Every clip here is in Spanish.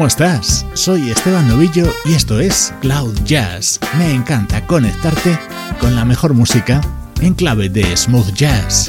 ¿Cómo estás? Soy Esteban Novillo y esto es Cloud Jazz. Me encanta conectarte con la mejor música en clave de smooth jazz.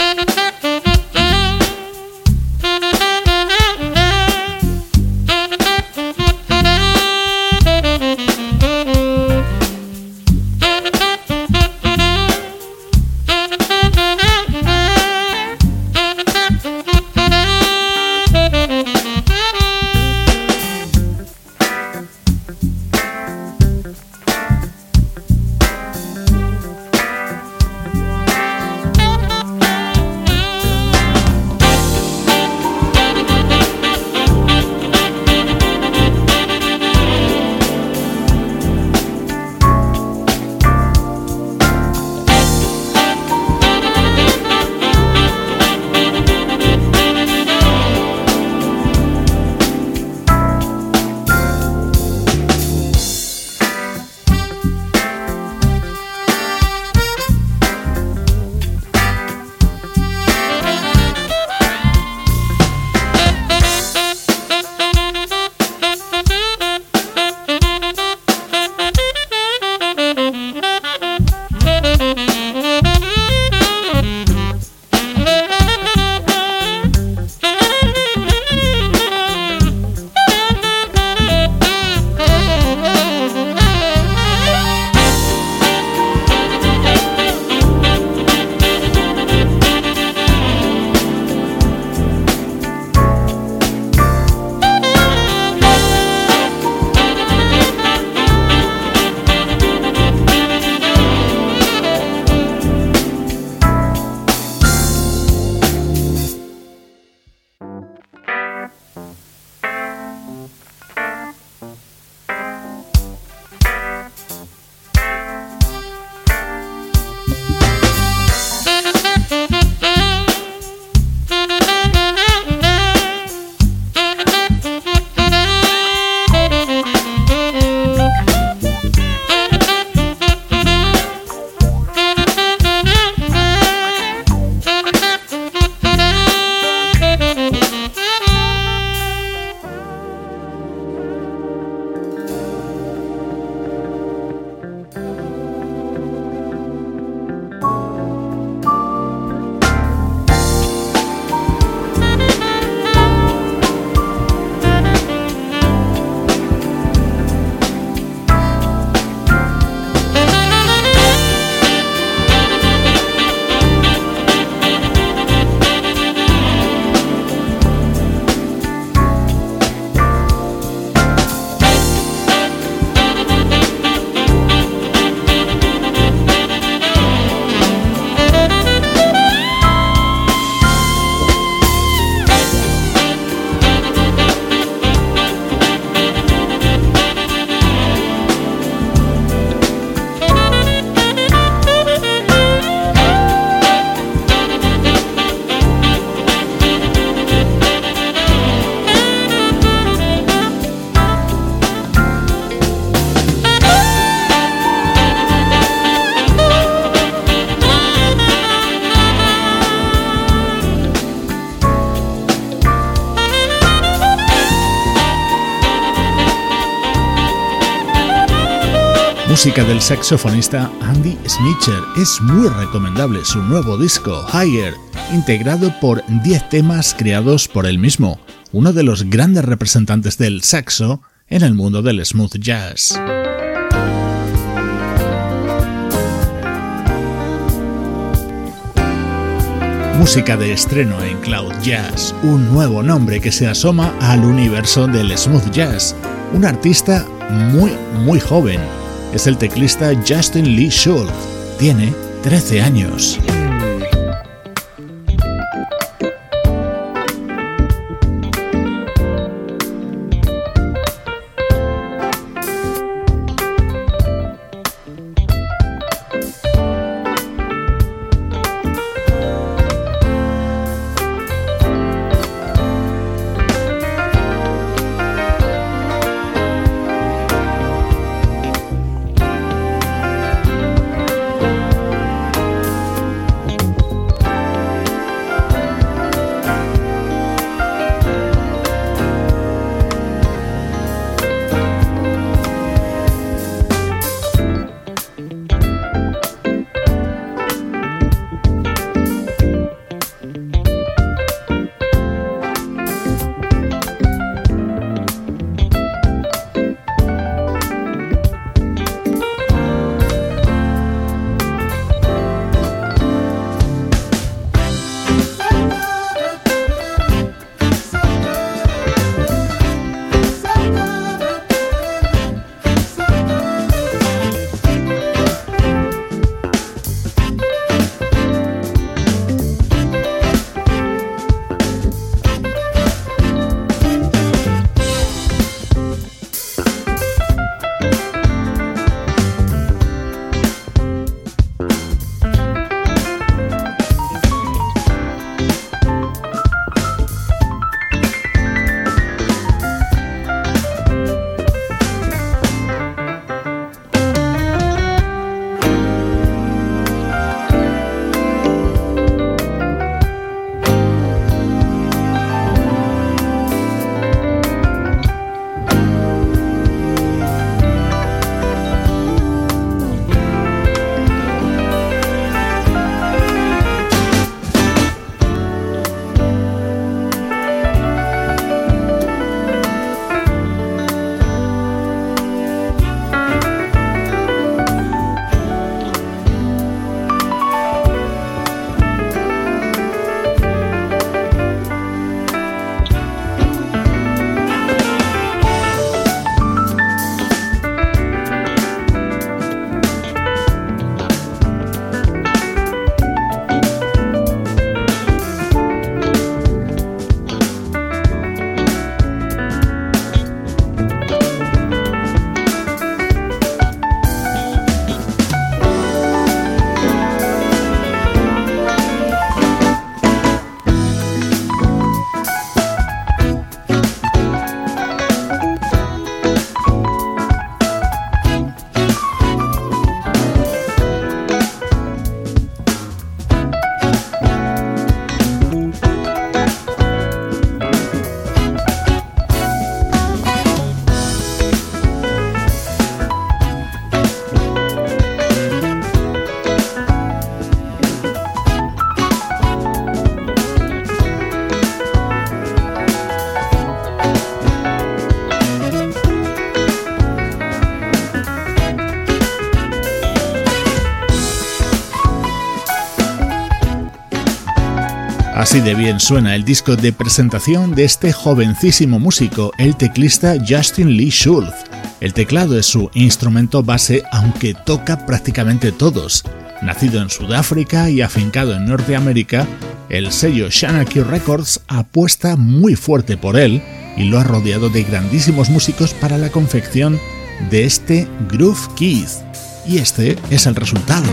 Música del saxofonista Andy Snitcher. Es muy recomendable su nuevo disco, Higher, integrado por 10 temas creados por él mismo, uno de los grandes representantes del saxo en el mundo del smooth jazz. Música de estreno en Cloud Jazz, un nuevo nombre que se asoma al universo del smooth jazz, un artista muy, muy joven es el teclista Justin Lee Schultz. Tiene 13 años. Así de bien suena el disco de presentación de este jovencísimo músico, el teclista Justin Lee Schultz. El teclado es su instrumento base, aunque toca prácticamente todos. Nacido en Sudáfrica y afincado en Norteamérica, el sello Shanaki Records apuesta muy fuerte por él y lo ha rodeado de grandísimos músicos para la confección de este Groove Keith. Y este es el resultado.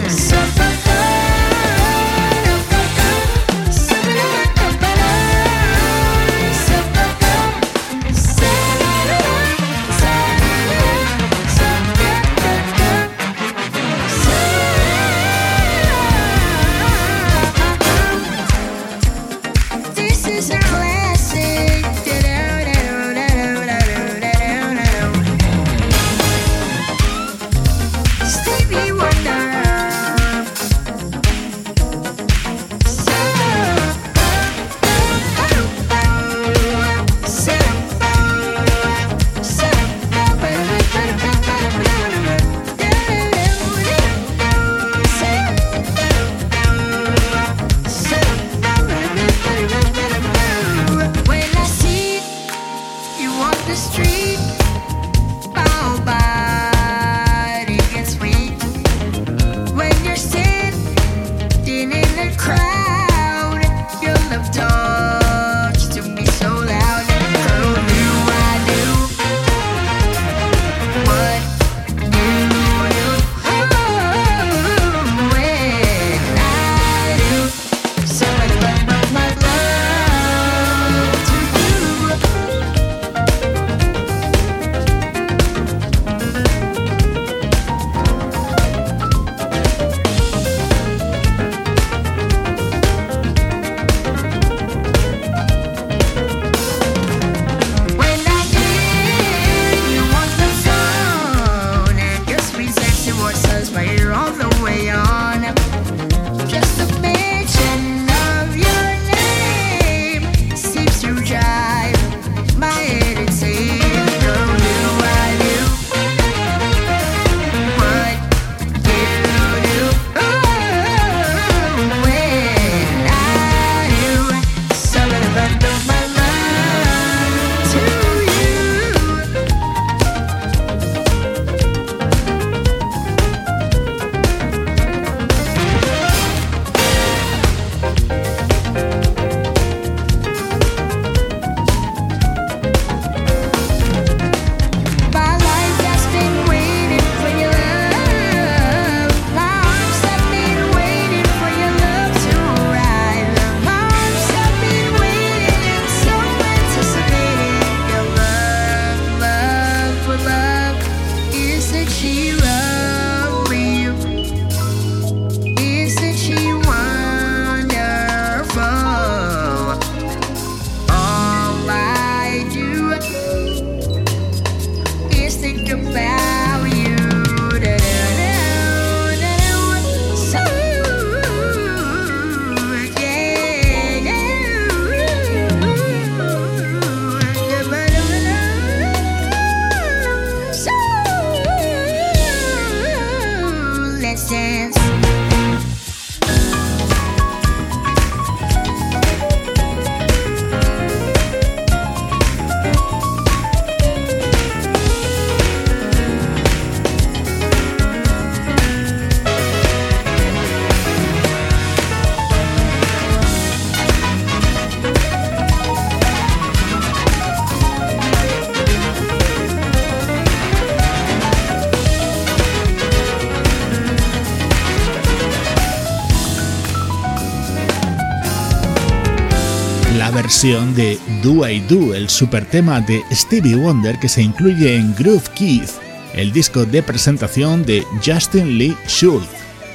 De Do I Do, el super tema de Stevie Wonder que se incluye en Groove Keith, el disco de presentación de Justin Lee Schultz.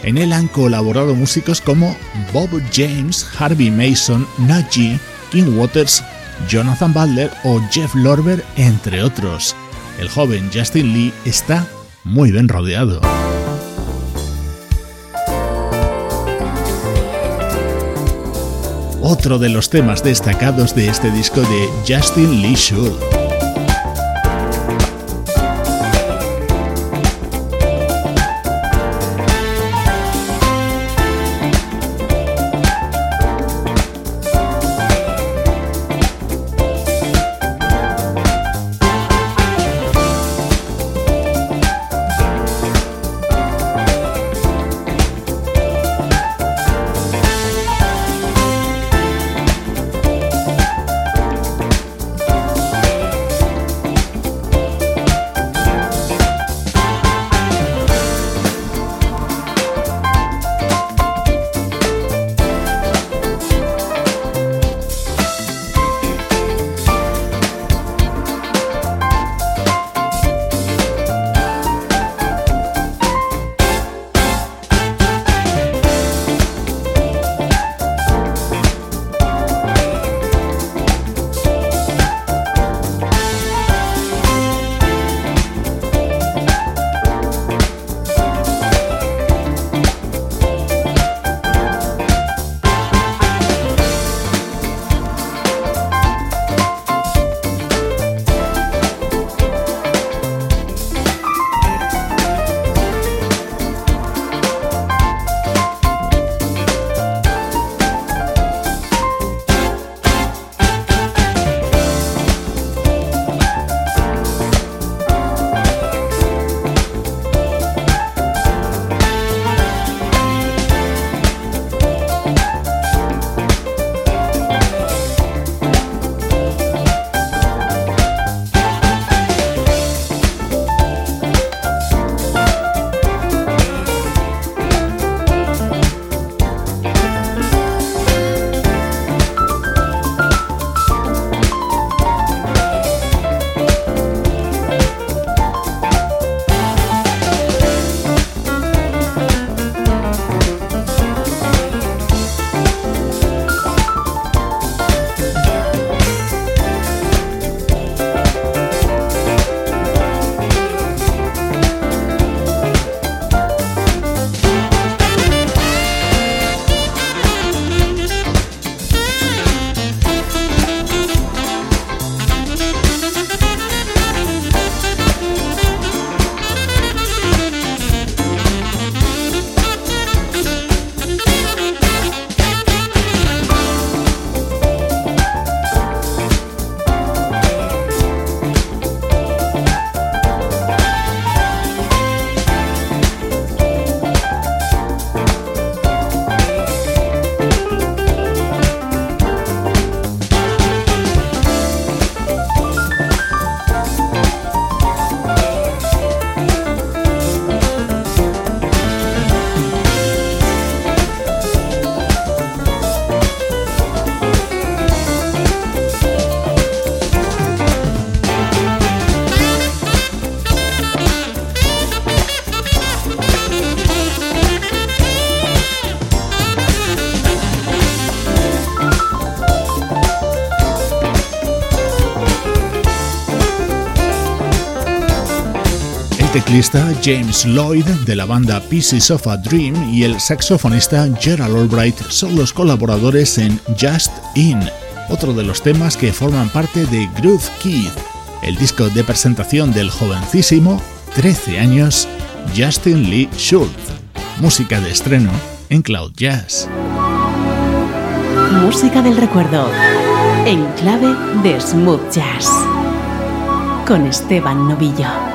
En él han colaborado músicos como Bob James, Harvey Mason, Najee, King Waters, Jonathan Butler o Jeff Lorber, entre otros. El joven Justin Lee está muy bien rodeado. Otro de los temas destacados de este disco de Justin Lee Schultz. Teclista James Lloyd de la banda Pieces of a Dream y el saxofonista Gerald Albright son los colaboradores en Just In, otro de los temas que forman parte de Groove Kid, el disco de presentación del jovencísimo, 13 años, Justin Lee Schultz. Música de estreno en Cloud Jazz. Música del recuerdo, en clave de smooth jazz, con Esteban Novillo.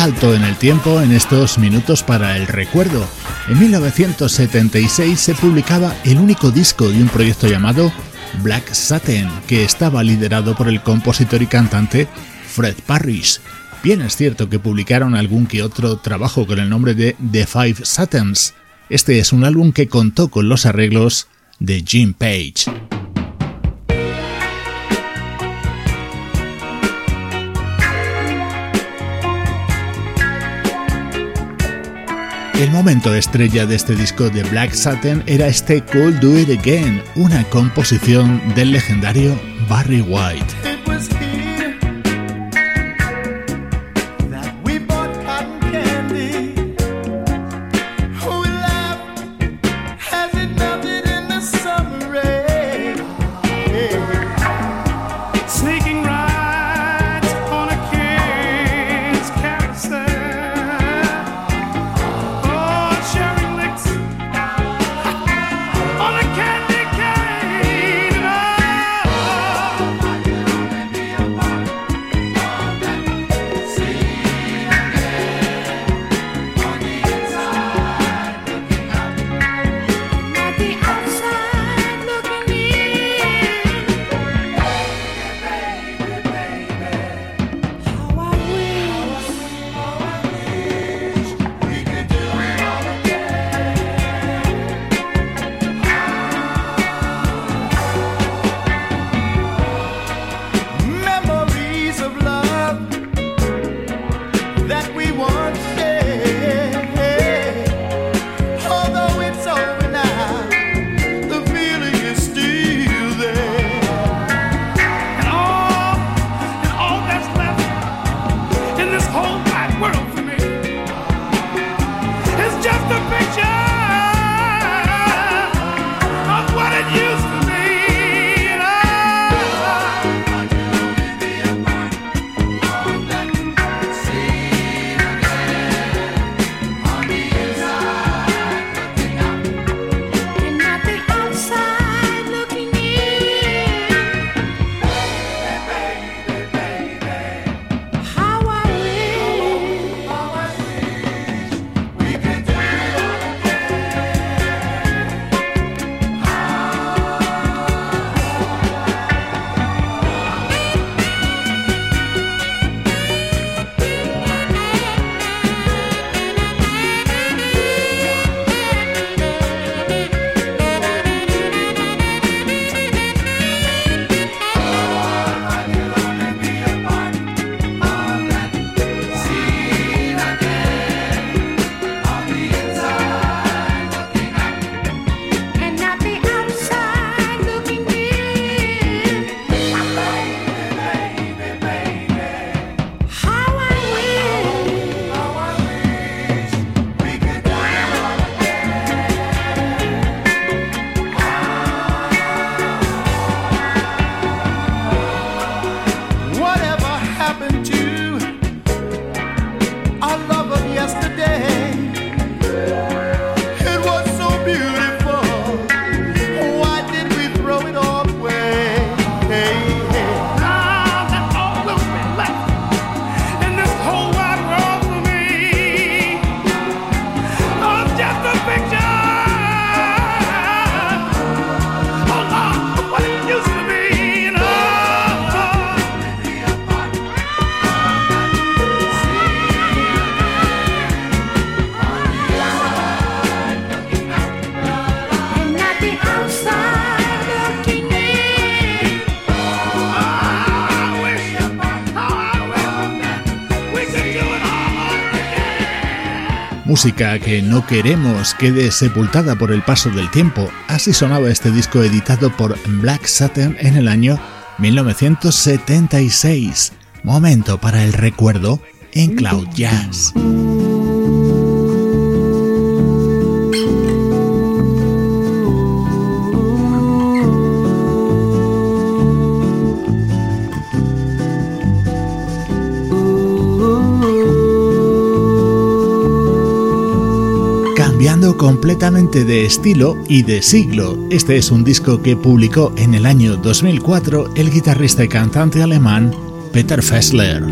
Salto en el tiempo en estos minutos para el recuerdo. En 1976 se publicaba el único disco de un proyecto llamado Black Satin, que estaba liderado por el compositor y cantante Fred Parrish. Bien es cierto que publicaron algún que otro trabajo con el nombre de The Five Satins. Este es un álbum que contó con los arreglos de Jim Page. El momento estrella de este disco de Black Satin era este Cold Do It Again, una composición del legendario Barry White. Música que no queremos quede sepultada por el paso del tiempo. Así sonaba este disco editado por Black Saturn en el año 1976. Momento para el recuerdo en Cloud Jazz. completamente de estilo y de siglo. Este es un disco que publicó en el año 2004 el guitarrista y cantante alemán Peter Fessler.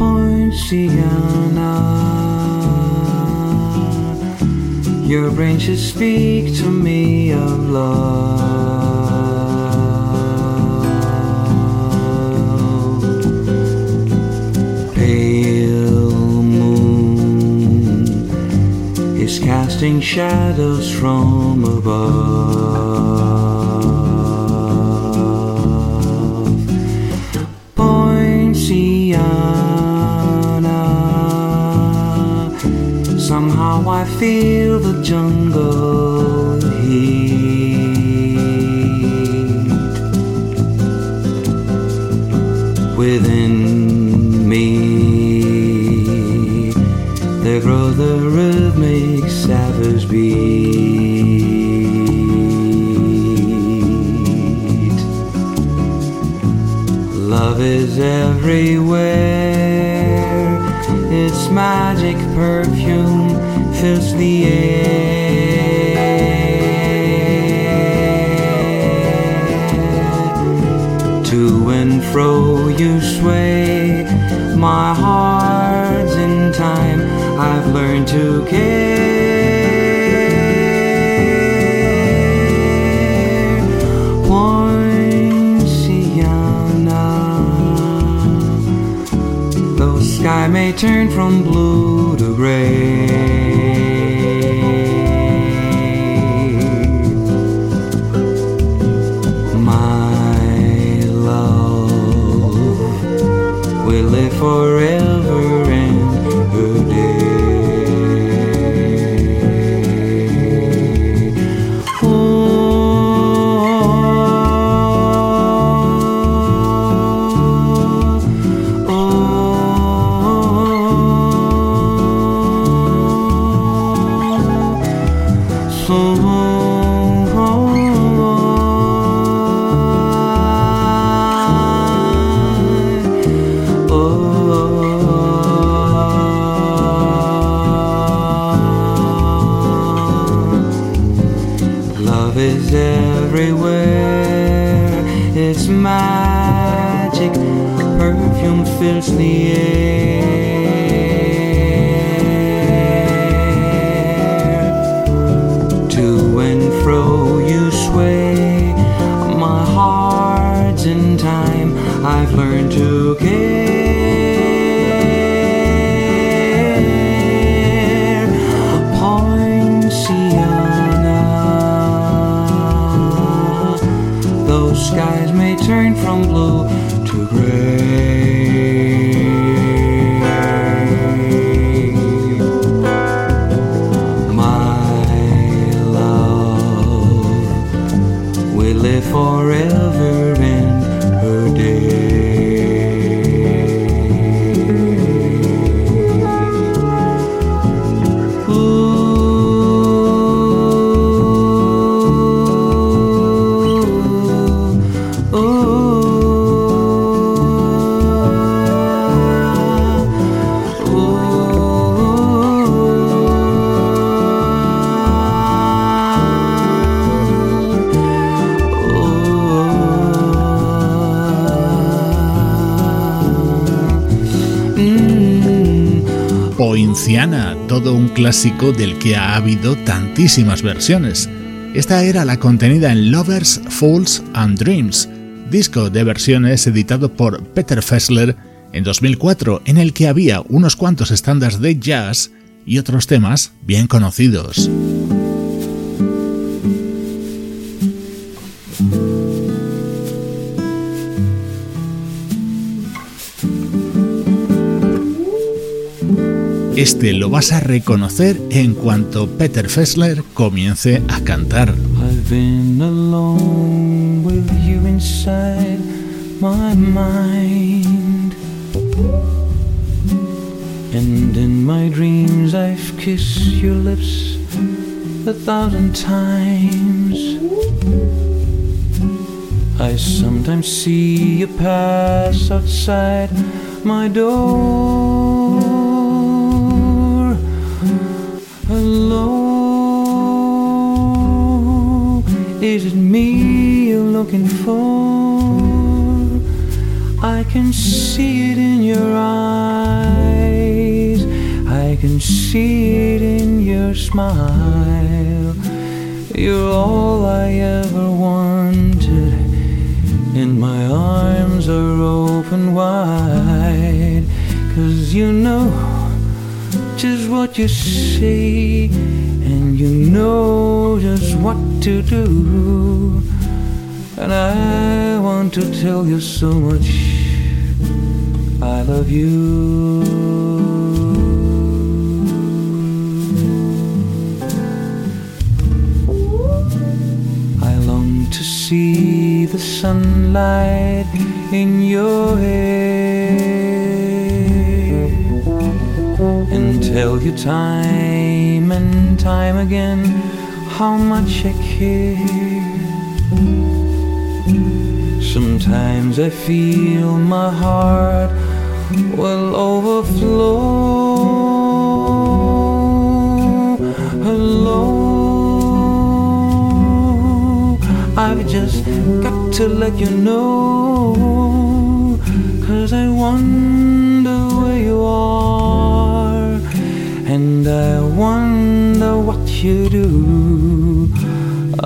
Casting shadows from above. Poinciana, somehow I feel the jungle heat savage beat. Love is everywhere, its magic perfume fills the air. To and fro you sway, my heart's in time. I've learned to care. May turn from blue to gray. My love will live forever I've learned to care. Clásico del que ha habido tantísimas versiones. Esta era la contenida en Lovers, Fools and Dreams, disco de versiones editado por Peter Fessler en 2004, en el que había unos cuantos estándares de jazz y otros temas bien conocidos. Este lo vas a reconocer en cuanto Peter Fessler comience a cantar. I've been alone with you inside my mind. And in my dreams I've kissed your lips a thousand times. I sometimes see you pass outside my door. Is it me you're looking for? I can see it in your eyes. I can see it in your smile. You're all I ever wanted, and my arms are open wide. Cause you know just what you see. and you know just what to do. And I want to tell you so much. I love you. I long to see the sunlight in your hair and tell you time and time again how much I care. Sometimes I feel my heart will overflow. Hello, I've just got to let you know. Cause I wonder where you are. And I wonder what you do.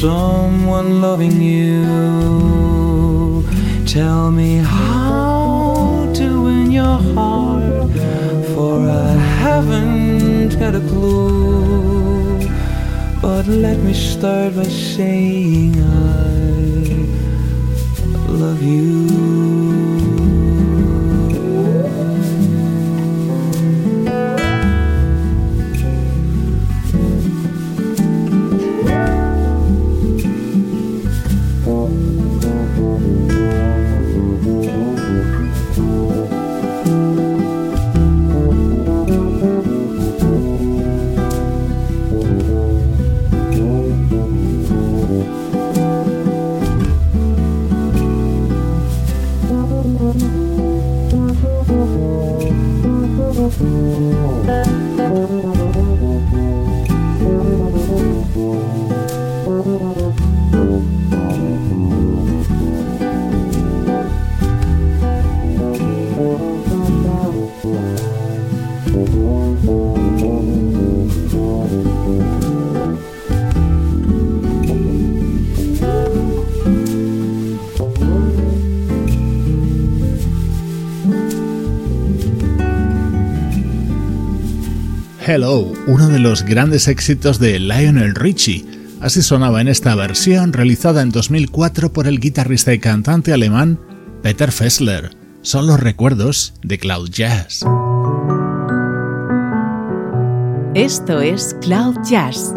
Someone loving you? Tell me how to win your heart, for I haven't got a clue. But let me start by saying Hello, uno de los grandes éxitos de Lionel Richie. Así sonaba en esta versión realizada en 2004 por el guitarrista y cantante alemán Peter Fessler. Son los recuerdos de Cloud Jazz. Esto es Cloud Jazz,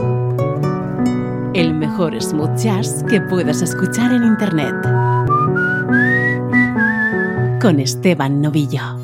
el mejor smooth jazz que puedas escuchar en Internet. Con Esteban Novillo.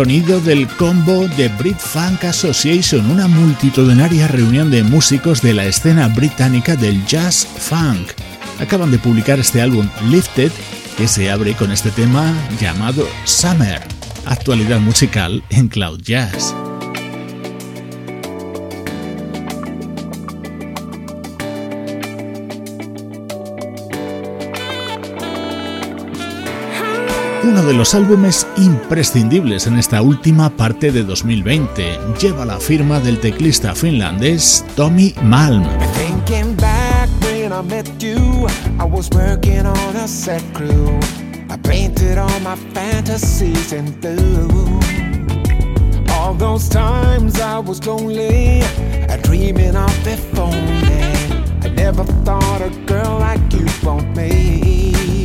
Sonido del combo de Brit Funk Association, una multitudinaria reunión de músicos de la escena británica del jazz funk. Acaban de publicar este álbum Lifted, que se abre con este tema llamado Summer, actualidad musical en Cloud Jazz. Uno de los álbumes imprescindibles en esta última parte de 2020. Lleva la firma del teclista finlandés Tommy Malm. All those times I was dreaming of. I never thought a girl like you me.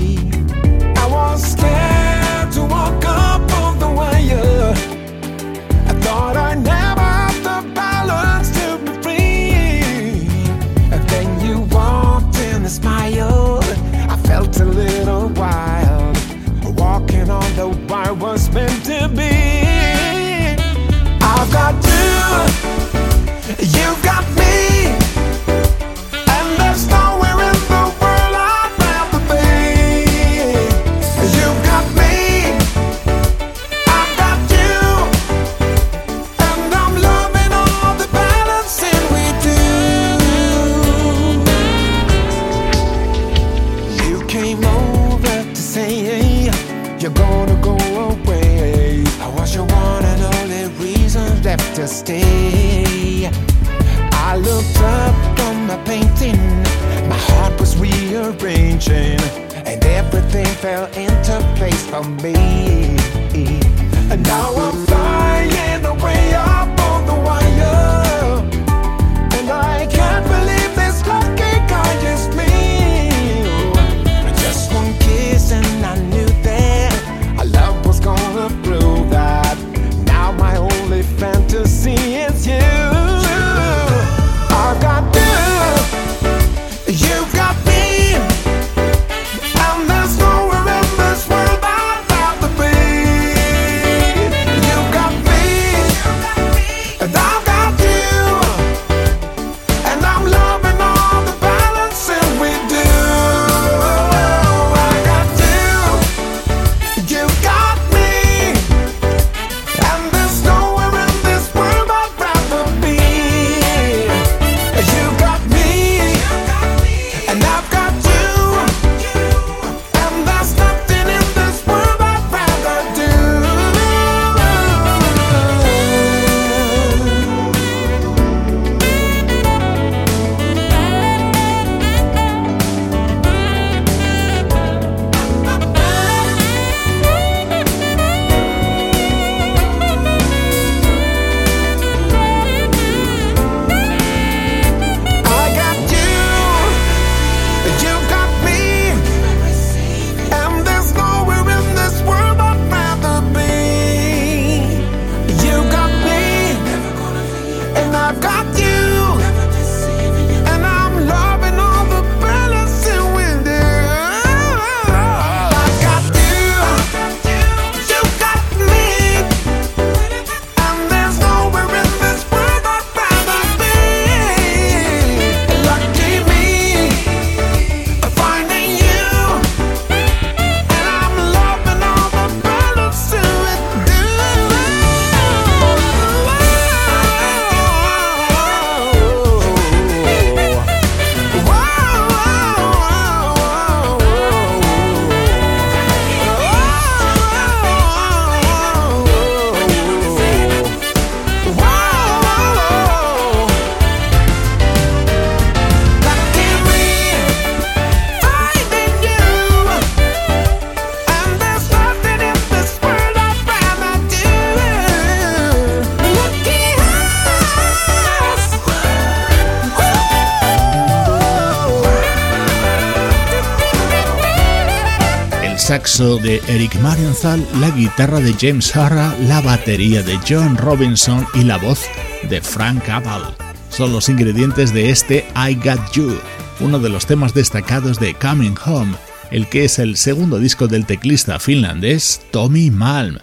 De Eric Marienthal, la guitarra de James Harra, la batería de John Robinson y la voz de Frank Abel. Son los ingredientes de este I Got You, uno de los temas destacados de Coming Home, el que es el segundo disco del teclista finlandés Tommy Malm.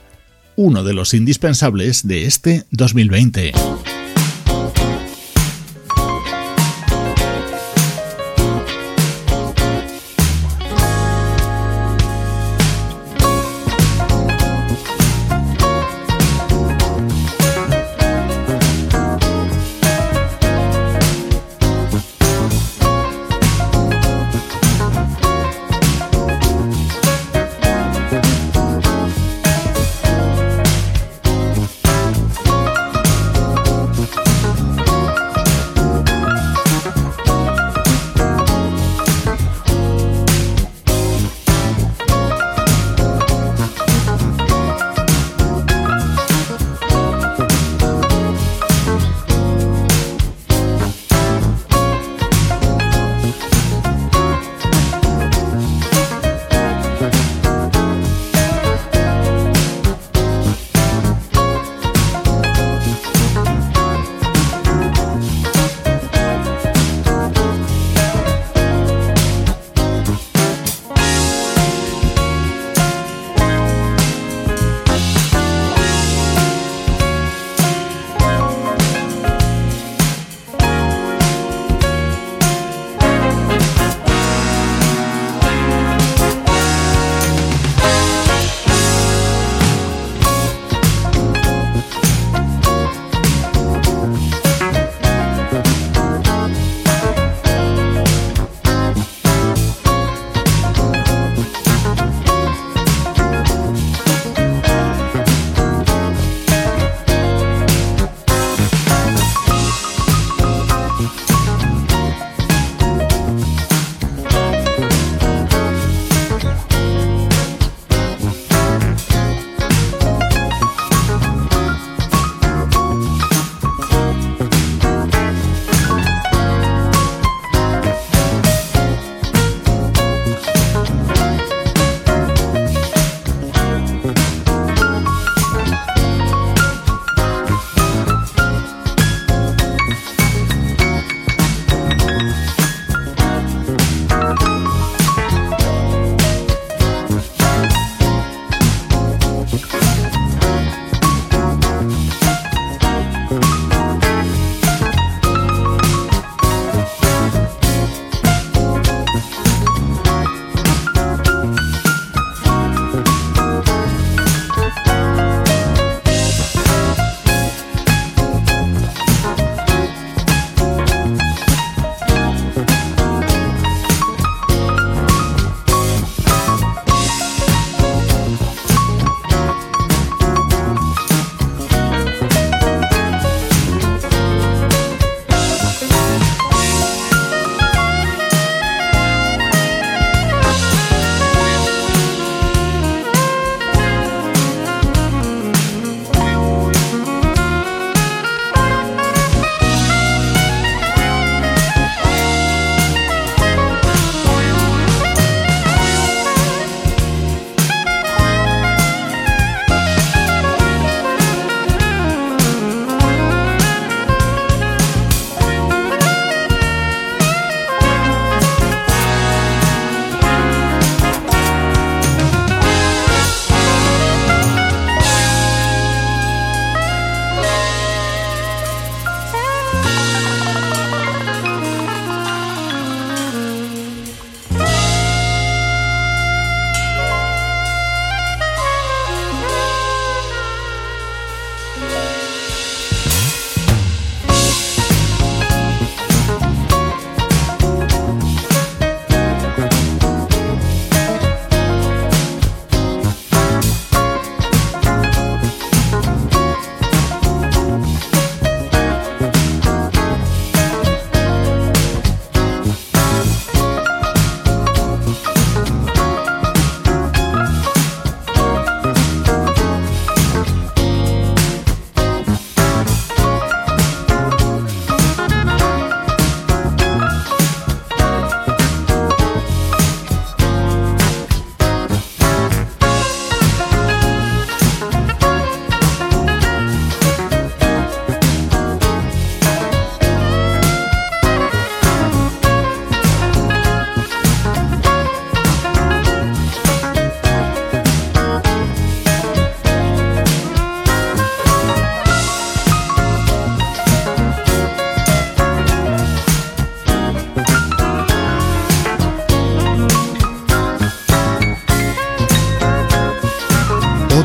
uno de los indispensables de este 2020.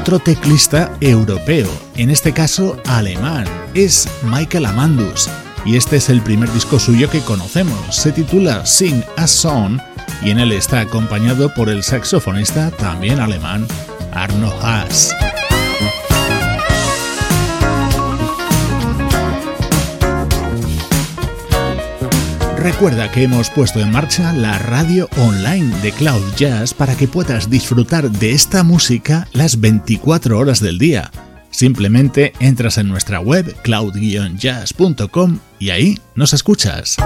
Otro teclista europeo, en este caso alemán, es Michael Amandus, y este es el primer disco suyo que conocemos, se titula Sing a Song y en él está acompañado por el saxofonista también alemán Arno Haas. Recuerda que hemos puesto en marcha la radio online de Cloud Jazz para que puedas disfrutar de esta música las 24 horas del día. Simplemente entras en nuestra web cloud-jazz.com y ahí nos escuchas.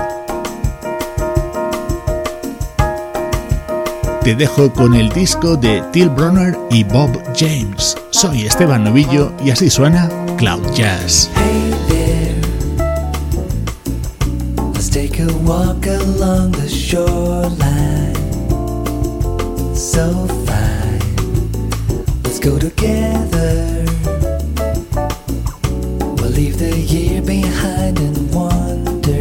Te dejo con el disco de Till Bronner y Bob James. Soy Esteban Novillo y así suena Cloud Jazz. A walk along the shoreline. So fine, let's go together. We'll leave the year behind and wander.